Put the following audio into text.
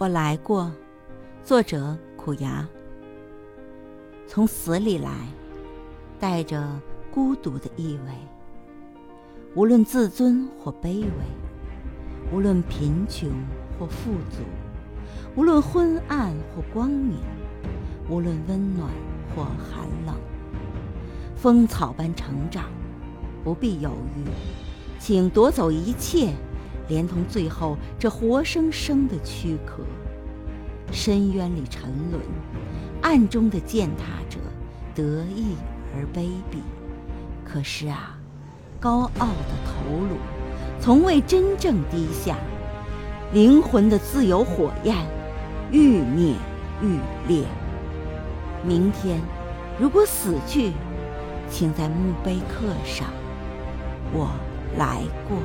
我来过，作者苦牙。从死里来，带着孤独的意味。无论自尊或卑微，无论贫穷或富足，无论昏暗或光明，无论温暖或寒冷，风草般成长，不必犹豫，请夺走一切。连同最后这活生生的躯壳，深渊里沉沦，暗中的践踏者得意而卑鄙。可是啊，高傲的头颅从未真正低下，灵魂的自由火焰愈灭愈烈。明天，如果死去，请在墓碑刻上：我来过。